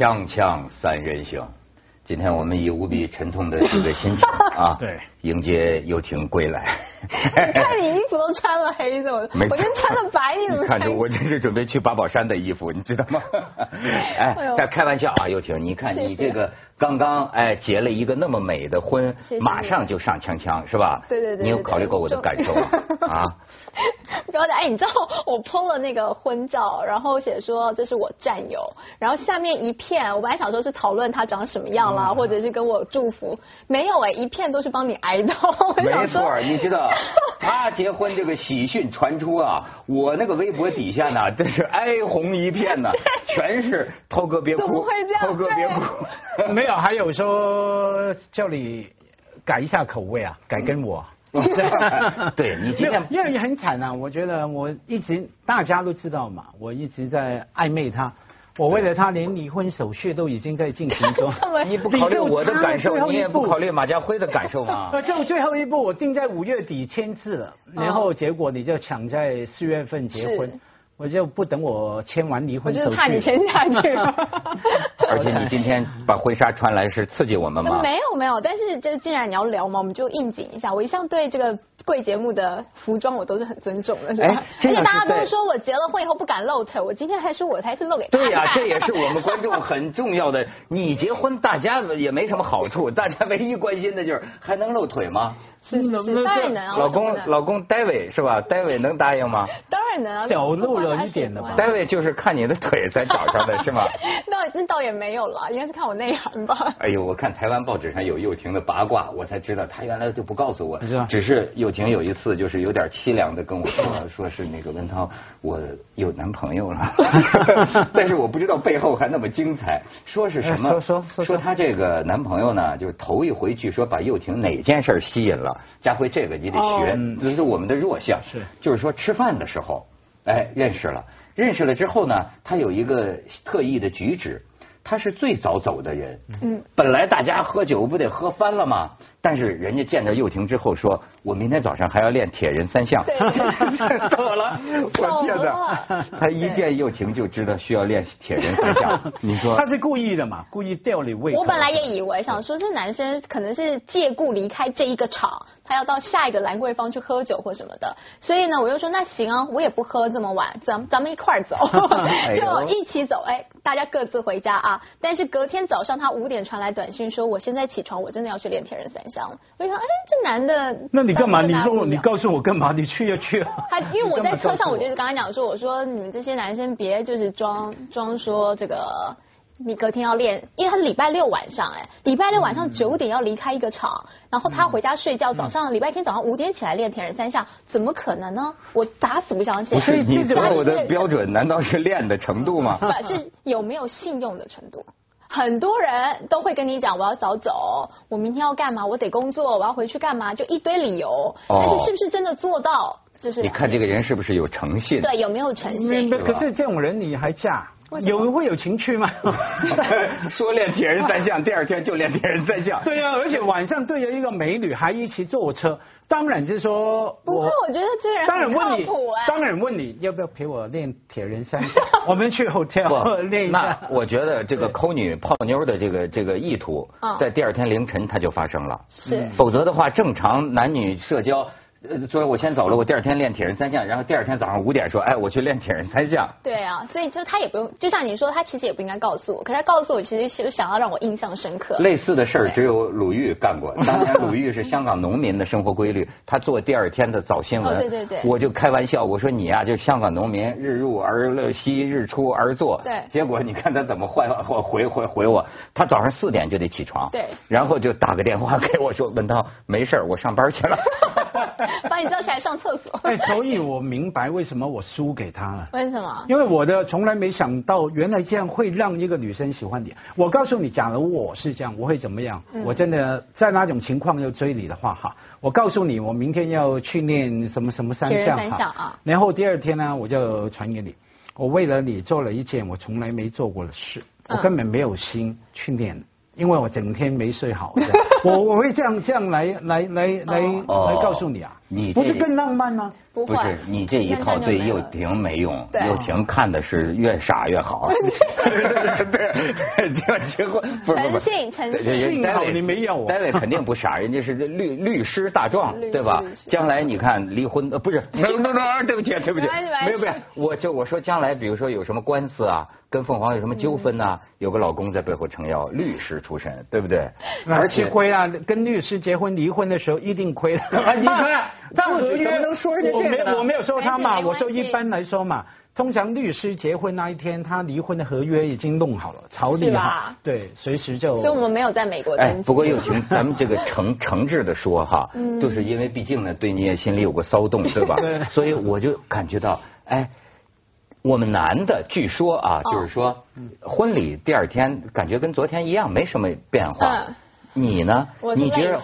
锵锵三人行，今天我们以无比沉痛的这个心情啊，对，迎接游艇归来。看你衣服都穿了黑色，我今天穿的白，你怎么看着？我这是准备去八宝山的衣服，你知道吗？哎哎呦，但开玩笑啊，又婷，你看你这个刚刚哎结了一个那么美的婚马上就上枪枪是吧？对对对对你有考虑过我的感受吗？啊？不要讲，哎，你知道我 PO 了那个婚照，然后写说这是我战友，然后下面一片，我本来想说是讨论他长什么样嗯啦，或者是跟我祝福，没有哎，一片都是帮你哀悼。我没错，你知道 他结婚这个喜讯传出啊，我那个微博底下呢，真是哀鸿一片呐，全是涛哥别哭，涛哥别哭，没有，还有说叫你改一下口味啊，改跟我。对你今天因为很惨啊，我觉得我一直大家都知道嘛，我一直在暧昧他，我为了他连离婚手续都已经在进行中。你不考虑我的感受你也不考虑马家辉的感受吗？呃，就最后一步，我定在五月底签字了，然后结果你就抢在四月份结婚是，我就不等我签完离婚手续。就是怕你签下去。而且你今天把婚纱穿来是刺激我们吗？没有没有，但是这既然你要聊嘛，我们就应景一下。我一向对这个贵节目的服装我都是很尊重的，是吧？哎而且大家都说我结了婚以后不敢露腿，我今天还说我才是露给他对呀、看这也是我们观众很重要的。你结婚，大家也没什么好处，大家唯一关心的就是还能露腿吗？是是是，当然能啊，老公老公戴维是吧？戴维能答应吗？当然能啊，小露了一点的吧戴维就是看你的腿才找上的是吗？那那倒也没有了，应该是看我内涵吧。哎呦，我看台湾报纸上有佑婷的八卦，我才知道她原来就不告诉我，只是佑婷有一次就是有点凄凉的跟我说，说是那个文涛，我有男朋友了，但是我不知道背后还那么精彩，说是什么？哎说说说。说她这个男朋友呢，就是头一回据说把佑婷哪件事儿吸引了，佳辉这个你得学，哦。这是我们的弱项，是。就是说吃饭的时候，哎，认识了，认识了之后呢，他有一个特异的举止。他是最早走的人，嗯，本来大家喝酒不得喝翻了吗？但是人家见到佑婷之后说，我明天早上还要练铁人三项，对。怎么了？我天走哪。了！他一见佑婷就知道需要练铁人三项，你说。他是故意的嘛，故意吊你胃口。我本来也以为想说，这男生可能是借故离开这一个场，他要到下一个兰桂坊去喝酒或什么的，所以呢，我就说那行啊，我也不喝这么晚，咱咱们一块儿走。就一起走，哎，大家各自回家啊。但是隔天早上他五点传来短信说，我现在起床，我真的要去练铁人三项了。我就想，哎，这男的，那你干嘛？你说你告诉我干嘛？你去就去啊。他因为我在车上，我就是刚才讲说，我说你们这些男生别就是装装说这个。你隔天要练，因为他是礼拜六晚上，哎，礼拜六晚上九点要离开一个场，然后他回家睡觉，早上礼拜天早上五点起来练铁人三项，怎么可能呢？我打死不相信。不是你这择偶的标准，难道是练的程度吗？不是有没有信用的程度。很多人都会跟你讲，我要早走，我明天要干嘛，我得工作，我要回去干嘛，就一堆理由。哦但是是不是真的做到，就是你看这个人是不是有诚信？对有没有诚信？可是这种人你还嫁？有会有情趣吗？说练铁人三项，第二天就练铁人三项。对啊，而且晚上对着一个美女还一起坐车，当然就是说不会，我觉得这个人当然问你当然问你要不要陪我练铁人三项？我们去 hotel 练一那下。我觉得这个抠女泡妞的这个这个意图嗯，在第二天凌晨它就发生了。是否则的话，正常男女社交，呃，说我先走了，我第二天练铁人三项，然后第二天早上五点说，哎，我去练铁人三项。对啊，所以就他也不用，就像你说，他其实也不应该告诉我，可是他告诉我，其实是想要让我印象深刻。类似的事儿只有鲁豫干过。当年鲁豫是香港农民的生活规律，他做第二天的早新闻。哦对对对我就开玩笑，我说你呀、就香港农民，日入而息，日出而作。对结果你看他怎么回回回回我，他早上四点就得起床。对然后就打个电话给我说，文涛没事儿我上班去了。把你叫起来上厕所。哎，所以我明白为什么我输给他了。为什么？因为我的从来没想到，原来这样会让一个女生喜欢你。我告诉你，假如我是这样，我会怎么样？嗯我真的在那种情况要追你的话，哈，我告诉你，我明天要去练什么什么三项三项啊然后第二天呢，我就传给你，我为了你做了一件我从来没做过的事，我嗯根本没有心去练。因为我整天没睡好，我我会这样这样来来来来哦。来告诉你啊，你不是更浪漫吗？不会不是，你这一套对幼婷没用，对幼婷看的是越傻越好。对，结婚不是不是诚信诚信你没有啊 David 肯定不傻，人家是律律师大壮对吧将来你看离婚呃不是，no no no，对不起对不起，没有没有，我就我说将来比如说有什么官司啊，跟凤凰有什么纠纷呐，有个老公在背后撑腰，律师出身，对不对？而且亏啊，跟律师结婚离婚的时候一定亏 你看大合约不怎么能说人家我没这个我没有说他嘛，我说一般来说嘛，通常律师结婚那一天，他离婚的合约已经弄好了，草拟好，对，随时就。所以我们没有在美国哎登，记。不过又婷，咱们这个诚诚挚的说哈，嗯就是因为毕竟呢，对你也心里有个骚动，对吧？对所以我就感觉到，哎，我们男的据说啊，哦就是说婚礼第二天感觉跟昨天一样，没什么变化嗯。你呢？我觉得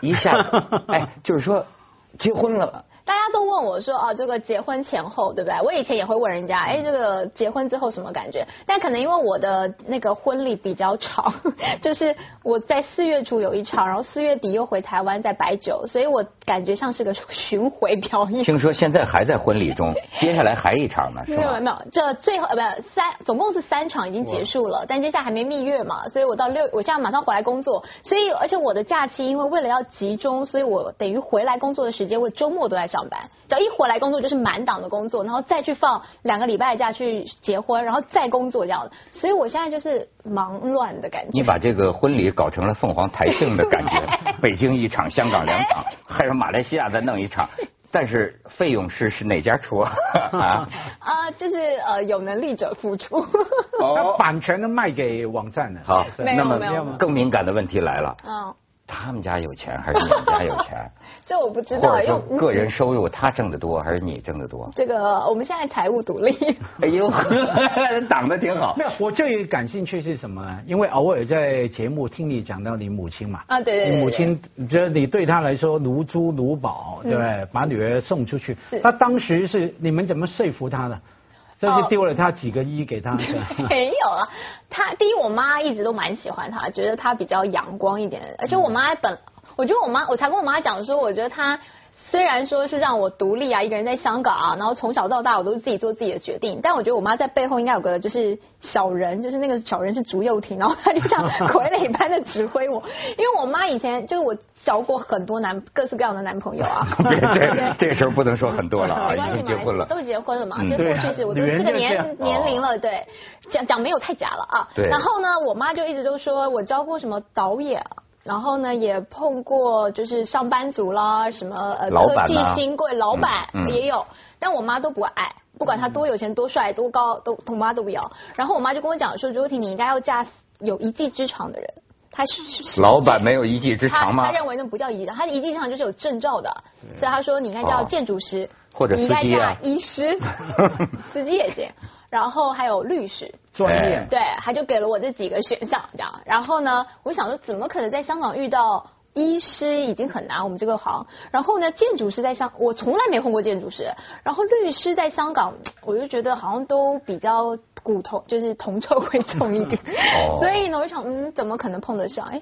一下，哎，就是说结婚了。大都问我说啊，这个结婚前后对不对？我以前也会问人家，哎，这个结婚之后什么感觉？但可能因为我的那个婚礼比较长，就是我在四月初有一场，然后四月底又回台湾在摆酒，所以我感觉像是个巡回表演。听说现在还在婚礼中，接下来还一场呢，是吗？没有没有，这最后呃不三，总共是三场已经结束了，但接下来还没蜜月嘛，所以我到六，我现在马上回来工作，所以而且我的假期因为为了要集中，所以我等于回来工作的时间，我周末都在上班，只要一回来工作就是满档的工作，然后再去放两个礼拜假去结婚，然后再工作这样的，所以我现在就是忙乱的感觉。你把这个婚礼搞成了凤凰台庆的感觉，北京一场，香港两场，还有马来西亚再弄一场，但是费用是是哪家出啊？啊、就是呃有能力者付出。哦，版权都卖给网站了。好，没有那么没有更敏感的问题来了，嗯，他们家有钱还是你们家有钱？这我不知道，或者因为个人收入他挣得多还是你挣得多？这个我们现在财务独立。哎呦，挡得挺好没。有，我最感兴趣是什么呢？因为偶尔在节目听你讲到你母亲嘛，啊对对对你母亲，觉得你对她来说如珠如宝，对不对？把女儿送出去是，她当时是你们怎么说服她的？这哦。是丢了他几个亿给她，是吧？没有啊，他第一，我妈一直都蛮喜欢他，觉得他比较阳光一点，而且我妈本，我觉得我妈，我才跟我妈讲说，我觉得她虽然说是让我独立啊，一个人在香港啊，然后从小到大我都是自己做自己的决定，但我觉得我妈在背后应该有个就是小人，就是那个小人是竹幼婷，然后她就像傀儡般的指挥我，因为我妈以前就是我交过很多男各式各样的男朋友啊，这这时候不能说很多了啊，已没关系经结婚了。都结婚了嘛，嗯就过去是我都这个年年龄了，对，讲讲没有太假了啊。对然后呢，我妈就一直都说我教过什么导演。然后呢，也碰过就是上班族啦，什么呃科技新贵老板嗯嗯也有，但我妈都不爱，不管他多有钱、多帅、多高，都我妈都不要。然后我妈就跟我讲说，朱婷，你应该要嫁有一技之长的人。他是是老板没有一技之长吗他他？认为那不叫一技之长，他的一技之长就是有证照的，所以他说你应该叫哦建筑师，或者司机啊医师，司机也行，然后还有律师。专业哎。对，他就给了我这几个选项，这样。然后呢，我想说，怎么可能在香港遇到医师已经很难，我们这个行。然后呢，建筑师在香，我从来没碰过建筑师。然后律师在香港，我就觉得好像都比较骨头，就是铜臭 会重一点。哦 所以呢，我就想，嗯，怎么可能碰得上？哎。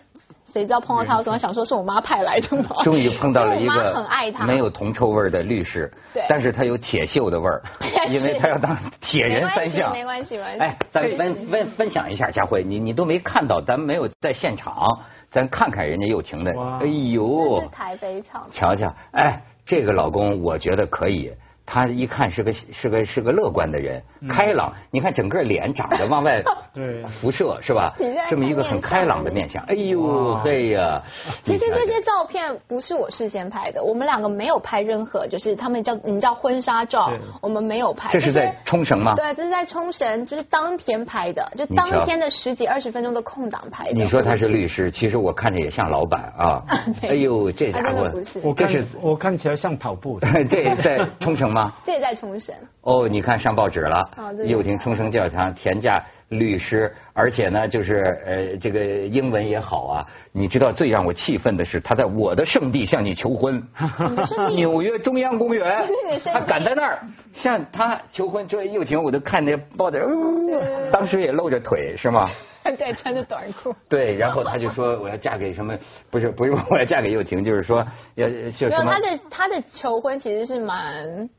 谁知道碰到他的时候，想说是我妈派来的嘛。终于碰到了一个很爱他，没有铜臭味儿的律师，对但是他有铁锈的味儿，因为他要当铁人三项。没关系，没关系。哎，咱分分分享一下，佳慧，你你都没看到，咱没有在现场，咱看看人家又婷的哇，哎呦这是，台北场。瞧瞧，哎，这个老公我觉得可以。他一看是个是个是个乐观的人，开朗。你看整个脸长得往外 对辐射是吧？这么一个很开朗的面相。哎呦嘿呀！其实这些照片不是我事先拍的，我们两个没有拍任何，就是他们叫你们叫婚纱照，我们没有拍。这是在冲绳吗？对，这是在冲绳，就是当天拍的，就当天的十几二十分钟的空档拍的。你说他是律师，其实我看着也像老板啊。哎呦，这家伙我看这是我看起来像跑步的。这在冲绳吗？这也在冲绳。哦，你看上报纸了哦，对又听冲绳教堂田价律师，而且呢，就是呃，这个英文也好啊。你知道最让我气愤的是，他在我的圣地向你求婚，纽约中央公园，他赶在那儿向他求婚。这又婷，我都看那报道，当时也露着腿，是吗？对，穿着短裤。对，然后他就说我要嫁给什么？不是，不是我要嫁给又婷，就是说要就什么？他的他的求婚其实是蛮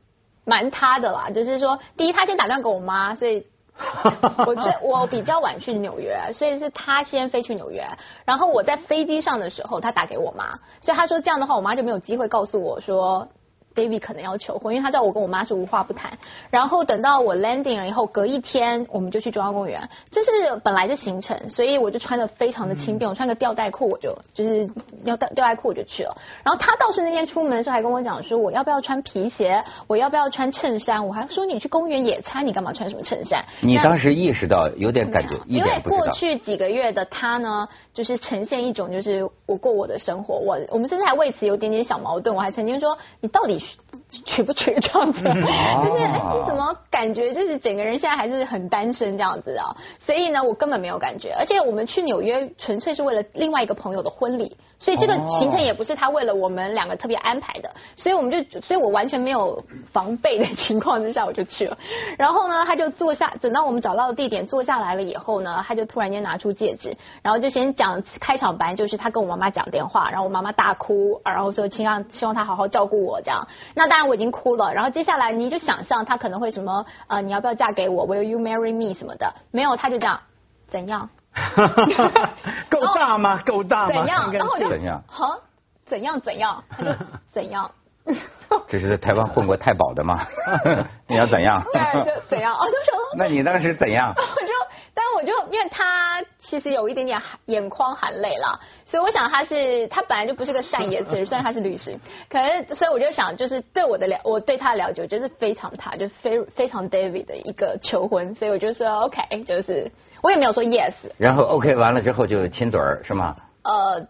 蛮他的啦，就是说，第一他先打电话给我妈，所以 我最我比较晚去纽约，所以是他先飞去纽约，然后我在飞机上的时候他打给我妈，所以他说这样的话我妈就没有机会告诉我说。David 可能要求婚，因为他知道我跟我妈是无话不谈。然后等到我 landing 了以后，隔一天我们就去中央公园，这是本来的行程，所以我就穿的非常的轻便，我穿个吊带裤我就就是要吊吊带裤我就去了。然后他倒是那天出门的时候还跟我讲说，我要不要穿皮鞋，我要不要穿衬衫，我还说你去公园野餐，你干嘛穿什么衬衫？你当时意识到有点感觉，因为过去几个月的他呢，就是呈现一种就是我过我的生活，我我们甚至还为此有点点小矛盾，我还曾经说你到底。finished. 娶不娶这样子，就是你怎么感觉就是整个人现在还是很单身这样子啊？所以呢，我根本没有感觉，而且我们去纽约纯粹是为了另外一个朋友的婚礼。所以这个行程也不是他为了我们两个特别安排的，所以我们就，所以我完全没有防备的情况之下我就去了。然后呢，他就坐下，等到我们找到地点坐下来了以后呢，他就突然间拿出戒指，然后就先讲开场白，就是他跟我妈妈讲电话，然后我妈妈大哭，然后说希望希望他好好照顾我这样。那当然我已经哭了。然后接下来你就想象他可能会什么呃你要不要嫁给我？Will you marry me 什么的？没有，他就这样怎样？够大吗？够大吗？怎样？然后我就怎样？好，怎样？怎样？他就怎样？这是在台湾混过太保的吗？你要怎样？对，就怎样？哦，就说。那你当时怎样？我就，但我就，因为他其实有一点点眼眶含泪了，所以我想他是，他本来就不是个善言辞，虽然他是律师，可是，所以我就想，就是对我的了，我对他的了解，我觉得是非常他，就非非常 David 的一个求婚，所以我就说 OK，就是我也没有说 Yes。然后 OK 完了之后就亲嘴儿是吗？呃。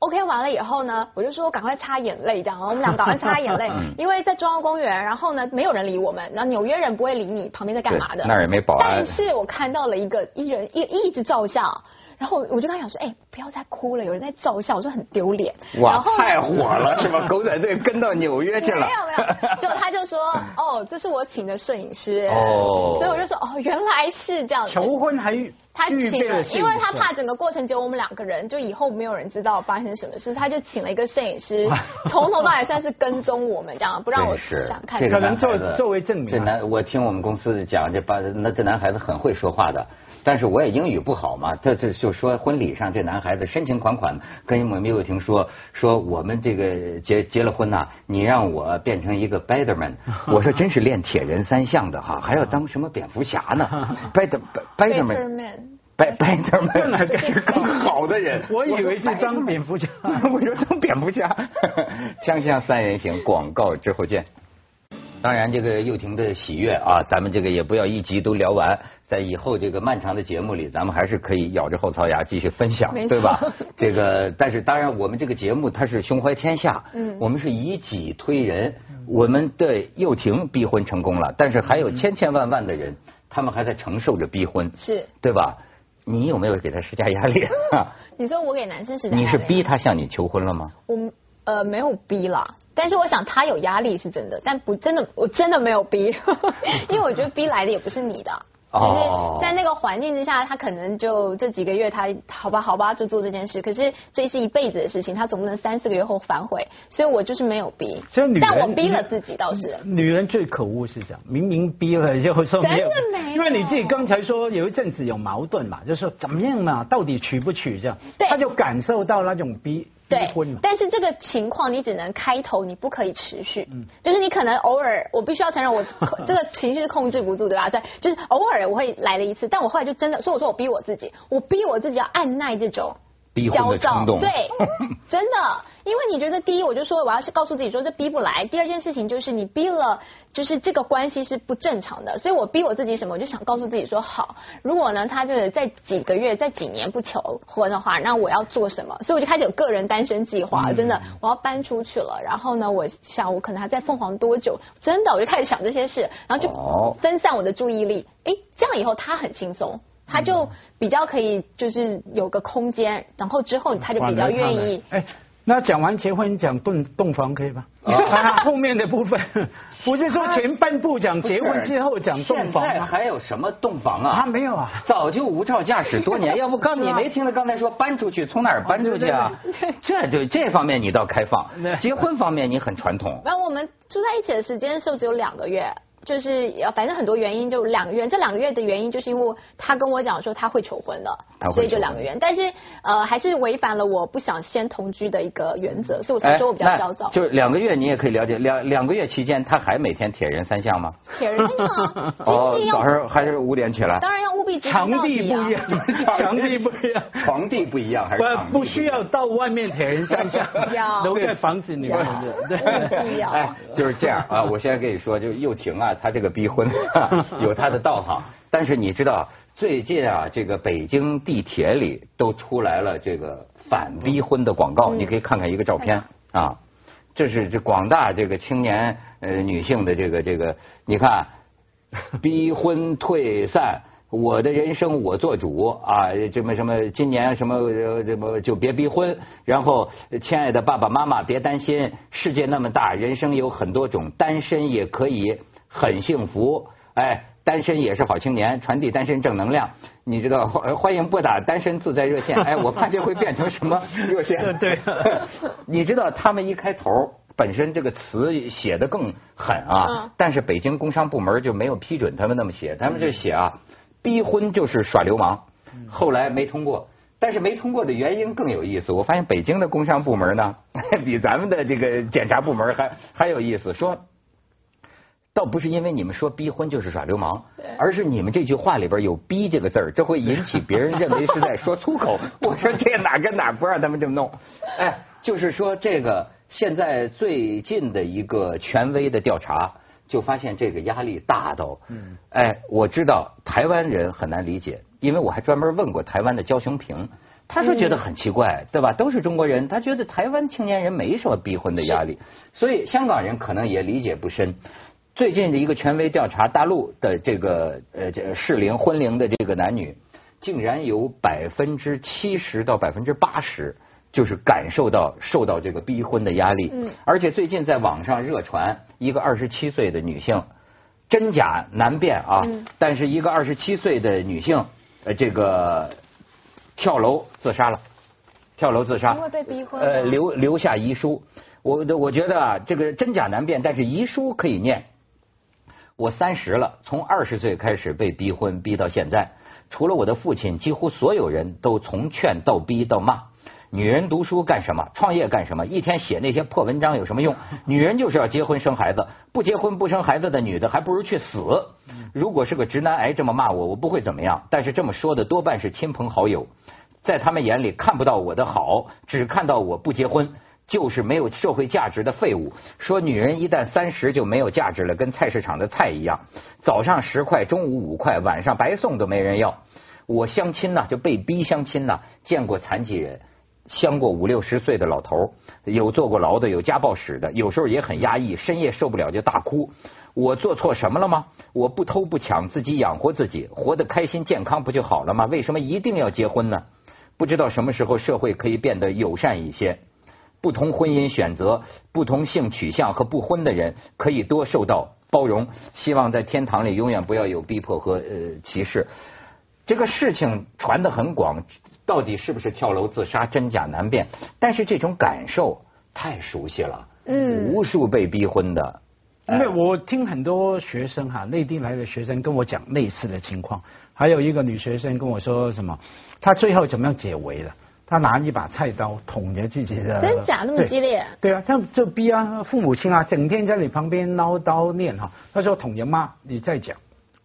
OK 完了以后呢，我就说赶快擦眼泪，这样，我们俩赶快擦眼泪，因为在中央公园，然后呢没有人理我们，然后纽约人不会理你旁边在干嘛的，那儿也没保安。但是我看到了一个一人一一直照相，然后我就跟他讲说，哎，不要再哭了，有人在照相，我说很丢脸。哇，太火了是吧？狗仔队跟到纽约去了。没有没 有，就他就说，哦，这是我请的摄影师。哦。所以我就说，哦，原来是这样。求婚还。他请了，因为他怕整个过程只有我们两个人，就以后没有人知道发生什么事，他就请了一个摄影师，从头到尾算是跟踪我们这样，不让我想看。这可能作作为证明。这男，我听我们公司讲，这把那这男孩子很会说话的，但是我也英语不好嘛，这这就说婚礼上这男孩子深情款款跟我们刘友婷说说我们这个结结了婚呐，你让我变成一个 b a t e r m a n 我说真是练铁人三项的哈，还要当什么蝙蝠侠呢？B a t e r b a t e r m a n 白白他们那才是更好的人，我以为是当蝙蝠侠，我说当蝙蝠侠。锵锵三人行，广告之后见。当然，这个又婷的喜悦啊，咱们这个也不要一集都聊完，在以后这个漫长的节目里，咱们还是可以咬着后槽牙继续分享，对吧？这个，但是当然，我们这个节目它是胸怀天下，嗯，我们是以己推人，我们的又婷逼婚成功了，但是还有千千万万的人，他们还在承受着逼婚，是对吧？你有没有给他施加压力？你说我给男生施加压力？你是逼他向你求婚了吗？我呃没有逼啦，但是我想他有压力是真的，但不真的，我真的没有逼，因为我觉得逼来的也不是你的。就是在那个环境之下，他可能就这几个月，他好吧好吧就做这件事。可是这是一辈子的事情，他总不能三四个月后反悔。所以我就是没有逼，但我逼了自己倒是。女人最可恶是这样，明明逼了就说没有，因为你自己刚才说有一阵子有矛盾嘛，就说怎么样嘛，到底娶不娶这样，他就感受到那种逼。对，但是这个情况你只能开头，你不可以持续。嗯，就是你可能偶尔，我必须要承认，我 这个情绪是控制不住，对吧？在就是偶尔我会来了一次，但我后来就真的，所以我说我逼我自己，我逼我自己要按耐这种。焦躁，对，真的，因为你觉得第一，我就说我要是告诉自己说这逼不来；第二件事情就是你逼了，就是这个关系是不正常的，所以我逼我自己什么，我就想告诉自己说好，如果呢他这个在几个月、在几年不求婚的话，那我要做什么？所以我就开始有个人单身计划，真的，我要搬出去了，然后呢，我想我可能还在凤凰多久？真的，我就开始想这些事，然后就分散我的注意力，哎，这样以后他很轻松。他就比较可以就是有个空间，然后之后他就比较愿意。哎，那讲完结婚讲洞洞房可以吧？啊，后面的部分 不是说前半部讲结婚之后讲洞房现在还有什么洞房啊？啊，没有啊，早就无照驾驶多年。要不刚你没听他刚才说搬出去，从哪儿搬出去啊？这就这方面你倒开放，结婚方面你很传统。那我们住在一起的时间是只有两个月。就是反正很多原因，就两个月。这两个月的原因，就是因为他跟我讲说他会求婚的，所以就两个月。但是呃，还是违反了我不想先同居的一个原则，所以我才说我比较焦躁。就是两个月，你也可以了解两两个月期间，他还每天铁人三项吗？铁人三项 哦，早上还是五点起来。当然要务必 场地不一样，场地不一样，床地不一样还是？不不需要到外面铁人三项，留在房子里面。对，不要。哎，就是这样啊！我现在跟你说，就又停啊，他这个逼婚。有他的道行，但是你知道最近啊，这个北京地铁里都出来了这个反逼婚的广告，你可以看看一个照片啊，这是这广大这个青年呃女性的这个这个，你看 逼婚退散，我的人生我做主啊，什么什么今年什么什么就别逼婚，然后亲爱的爸爸妈妈别担心，世界那么大，人生有很多种，单身也可以。很幸福，哎，单身也是好青年，传递单身正能量。你知道，欢迎拨打单身自在热线。哎，我怕这会变成什么热线？对，你知道他们一开头本身这个词写的更狠啊，但是北京工商部门就没有批准他们那么写，他们就写啊，逼婚就是耍流氓。后来没通过，但是没通过的原因更有意思。我发现北京的工商部门呢，比咱们的这个检察部门还还有意思，说。倒不是因为你们说逼婚就是耍流氓，而是你们这句话里边有“逼”这个字儿，这会引起别人认为是在说粗口。我说这哪跟哪不让他们这么弄？哎，就是说这个现在最近的一个权威的调查，就发现这个压力大到，哎，我知道台湾人很难理解，因为我还专门问过台湾的焦雄平，他说觉得很奇怪，对吧？都是中国人，他觉得台湾青年人没什么逼婚的压力，所以香港人可能也理解不深。最近的一个权威调查，大陆的这个呃这适龄婚龄的这个男女，竟然有百分之七十到百分之八十，就是感受到受到这个逼婚的压力。嗯。而且最近在网上热传一个二十七岁的女性，真假难辨啊。嗯。但是一个二十七岁的女性，呃这个跳楼自杀了，跳楼自杀。因为被逼婚。呃，留留下遗书。我我觉得啊，这个真假难辨，但是遗书可以念。我三十了，从二十岁开始被逼婚，逼到现在。除了我的父亲，几乎所有人都从劝到逼到骂。女人读书干什么？创业干什么？一天写那些破文章有什么用？女人就是要结婚生孩子，不结婚不生孩子的女的还不如去死。如果是个直男癌这么骂我，我不会怎么样。但是这么说的多半是亲朋好友，在他们眼里看不到我的好，只看到我不结婚。就是没有社会价值的废物。说女人一旦三十就没有价值了，跟菜市场的菜一样，早上十块，中午五块，晚上白送都没人要。我相亲呢，就被逼相亲呢，见过残疾人，相过五六十岁的老头，有坐过牢的，有家暴史的，有时候也很压抑，深夜受不了就大哭。我做错什么了吗？我不偷不抢，自己养活自己，活得开心健康不就好了吗？为什么一定要结婚呢？不知道什么时候社会可以变得友善一些。不同婚姻选择、不同性取向和不婚的人可以多受到包容。希望在天堂里永远不要有逼迫和呃歧视。这个事情传得很广，到底是不是跳楼自杀，真假难辨。但是这种感受太熟悉了。嗯。无数被逼婚的。因为我听很多学生哈，内地来的学生跟我讲类似的情况。还有一个女学生跟我说什么，她最后怎么样解围了？他拿一把菜刀捅着自己的，真假那么激烈？对啊，他就逼啊，父母亲啊，整天在你旁边唠叨念哈。他说捅人妈，你再讲，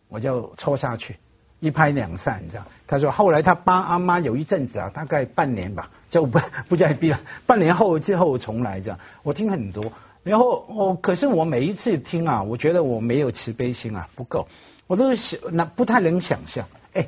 我就戳下去，一拍两散，你知道？他说后来他爸阿妈有一阵子啊，大概半年吧，就不 不再逼了。半年后之后重来这样，我听很多。然后我可是我每一次听啊，我觉得我没有慈悲心啊，不够，我都想那不太能想象，哎。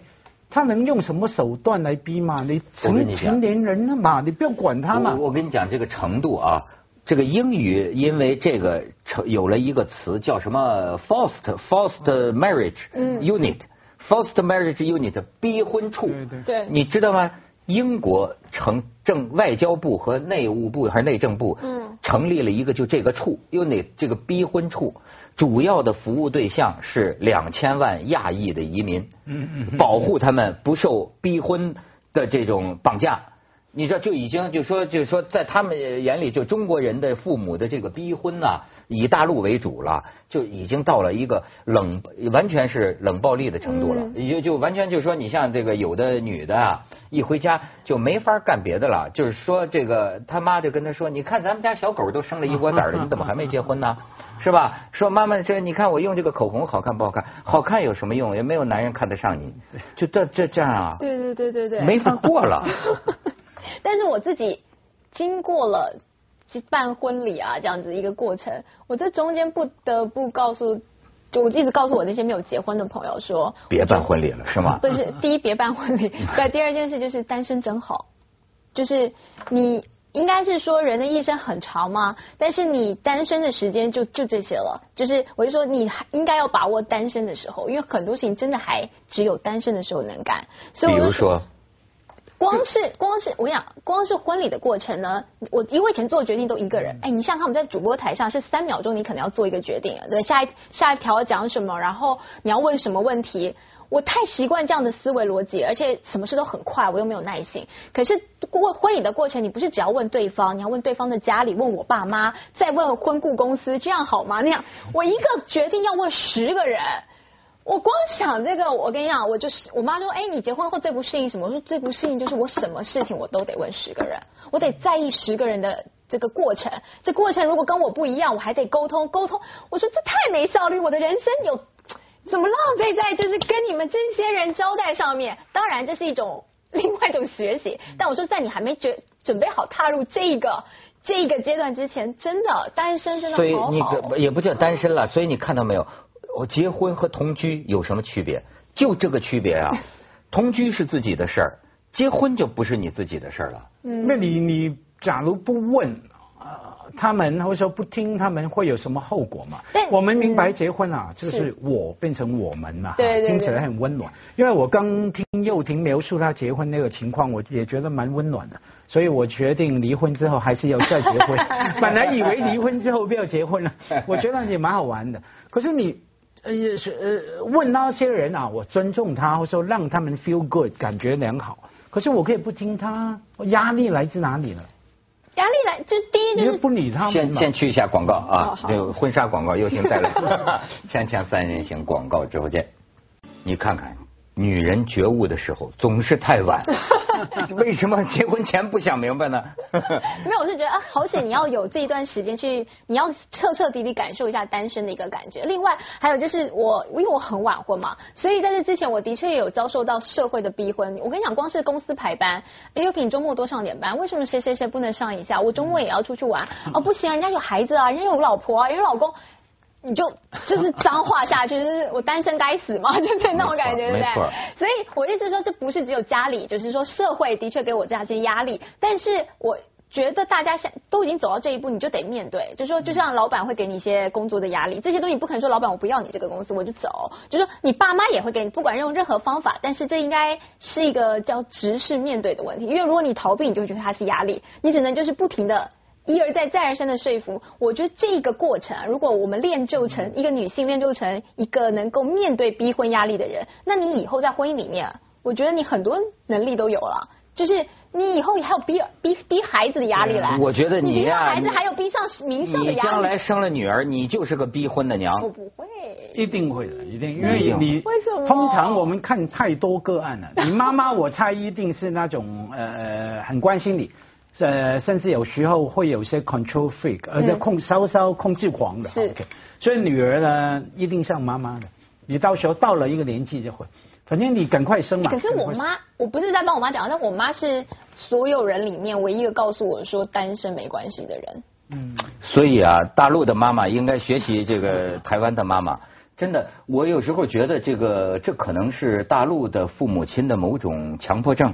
他能用什么手段来逼吗？你成成年人了嘛，你不要管他嘛。我跟你讲这个程度啊，这个英语因为这个成有了一个词叫什么？Forced forced marriage unit，forced marriage unit 逼婚处，对对。对。你知道吗？英国成政外交部和内务部还是内政部，嗯成立了一个就这个处，unit 这个逼婚处，主要的服务对象是两千万亚裔的移民，嗯嗯嗯保护他们不受逼婚的这种绑架。你知道，就已经就说就说，在他们眼里，就中国人的父母的这个逼婚呐、以大陆为主了，就已经到了一个冷，完全是冷暴力的程度了。也就就完全就说，你像这个有的女的啊，一回家就没法干别的了，就是说这个他妈就跟他说，你看咱们家小狗都生了一窝崽了，你怎么还没结婚呢？是吧？说妈妈这你看我用这个口红好看不好看？好看有什么用？也没有男人看得上你，就这这这样啊，对对对对对，没法过了。但是我自己经过了办婚礼啊这样子一个过程，我这中间不得不告诉，就我一直告诉我那些没有结婚的朋友说，别办婚礼了，是吗？不是，第一别办婚礼，对，第二件事就是单身真好，就是你应该是说人的一生很长嘛，但是你单身的时间就就这些了，就是我就说你还应该要把握单身的时候，因为很多事情真的还只有单身的时候能干，所以我就比如说，光是光是我跟你讲，光是婚礼的过程呢，我因为以前做决定都一个人，哎，你像他们在主播台上是三秒钟，你可能要做一个决定，对，下一下一条要讲什么，然后你要问什么问题。我太习惯这样的思维逻辑，而且什么事都很快，我又没有耐心。可是过婚礼的过程，你不是只要问对方，你要问对方的家里，问我爸妈，再问婚顾公司，这样好吗？那样我一个决定要问十个人。我光想这个，我跟你讲，我就是我妈说，哎，你结婚后最不适应什么？我说最不适应就是我什么事情我都得问十个人，我得在意十个人的这个过程。这过程如果跟我不一样，我还得沟通沟通。我说这太没效率，我的人生有怎么浪费在就是跟你们这些人交代上面？当然这是一种另外一种学习，但我说在你还没准准备好踏入这个这个阶段之前，真的单身真的所以好好。你也不叫单身了，所以你看到没有？我结婚和同居有什么区别？就这个区别啊！同居是自己的事儿，结婚就不是你自己的事儿了。嗯那你你假如不问，呃，他们或者说不听他们会有什么后果嘛但？我们明白嗯结婚啊，就是我变成我们嘛，对对听起来很温暖。因为我刚听幼婷描述她结婚那个情况，我也觉得蛮温暖的，所以我决定离婚之后还是要再结婚。本来以为离婚之后不要结婚了，我觉得也蛮好玩的。可是你。呃，是呃，问那些人啊，我尊重他，或者说让他们 feel good，感觉良好。可是我可以不听他，压力来自哪里呢？压力来，就是第一就是你又不理他们先先去一下广告哦啊，好这个婚纱广告又请带来，锵锵三人行广告之后见。你看看，女人觉悟的时候总是太晚，为什么结婚前不想明白呢？没有，我是觉得啊，好险你要有这一段时间去，你要彻彻底底感受一下单身的一个感觉。另外还有就是我，因为我很晚婚嘛，所以在这之前我的确有遭受到社会的逼婚。我跟你讲，光是公司排班，哎呦，你周末多上点班，为什么谁谁谁不能上一下？我周末也要出去玩，哦，不行啊，人家有孩子啊，人家有老婆啊，人家有老公。你就就是脏话下去，就是我单身该死嘛，就是那种感觉，对不对？所以我一直说，这不是只有家里，就是说社会的确给我这些压力，但是我。觉得大家现都已经走到这一步，你就得面对，就是说，就像老板会给你一些工作的压力，这些东西你不可能说老板我不要你这个公司我就走，就是说你爸妈也会给你，不管用任何方法，但是这应该是一个叫直视面对的问题，因为如果你逃避，你就会觉得它是压力，你只能就是不停的一而再再而三的说服。我觉得这个过程啊，如果我们练就成一个女性，练就成一个能够面对逼婚压力的人，那你以后在婚姻里面，我觉得你很多能力都有了。就是你以后还有逼逼逼孩子的压力来，我觉得你逼上，孩子还有逼上名校的压力。你将来生了女儿，你就是个逼婚的娘我娘。不会。一定会的，一定，因为你为什么通常我们看太多个案了，你妈妈我猜一定是那种呃很关心你，呃甚至有时候会有些 control freak，呃嗯控稍稍控制狂的。是所以女儿呢一定像妈妈的，你到时候到了一个年纪就会，反正你赶快生嘛。可是我妈，我不是在帮我妈讲，但我妈是所有人里面唯一一个告诉我说单身没关系的人。嗯，所以啊，大陆的妈妈应该学习这个台湾的妈妈。真的，我有时候觉得这个这可能是大陆的父母亲的某种强迫症，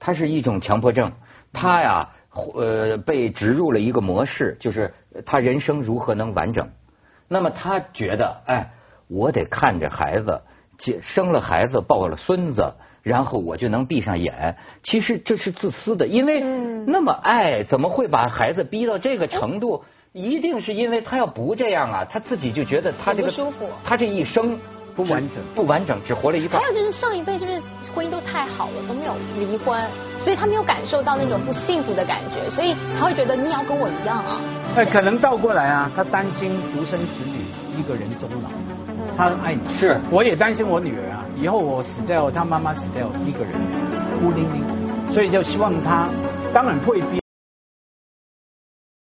它是一种强迫症。他呀，呃，被植入了一个模式，就是他人生如何能完整。那么他觉得，哎，我得看着孩子结生了孩子，抱了孙子，然后我就能闭上眼。其实这是自私的，因为那么爱，怎么会把孩子逼到这个程度？一定是因为他要不这样啊，他自己就觉得他这个不舒服他这一生不完整不完整，只活了一半还。有就是上一辈是不是婚姻都太好了，都没有离婚，所以他没有感受到那种不幸福的感觉，所以他会觉得你也要跟我一样啊。哎，可能倒过来啊，他担心独生子女一个人终老，他很爱你。是我也担心我女儿啊，以后我死掉，她妈妈死掉，一个人孤零零，所以就希望她，当然会逼。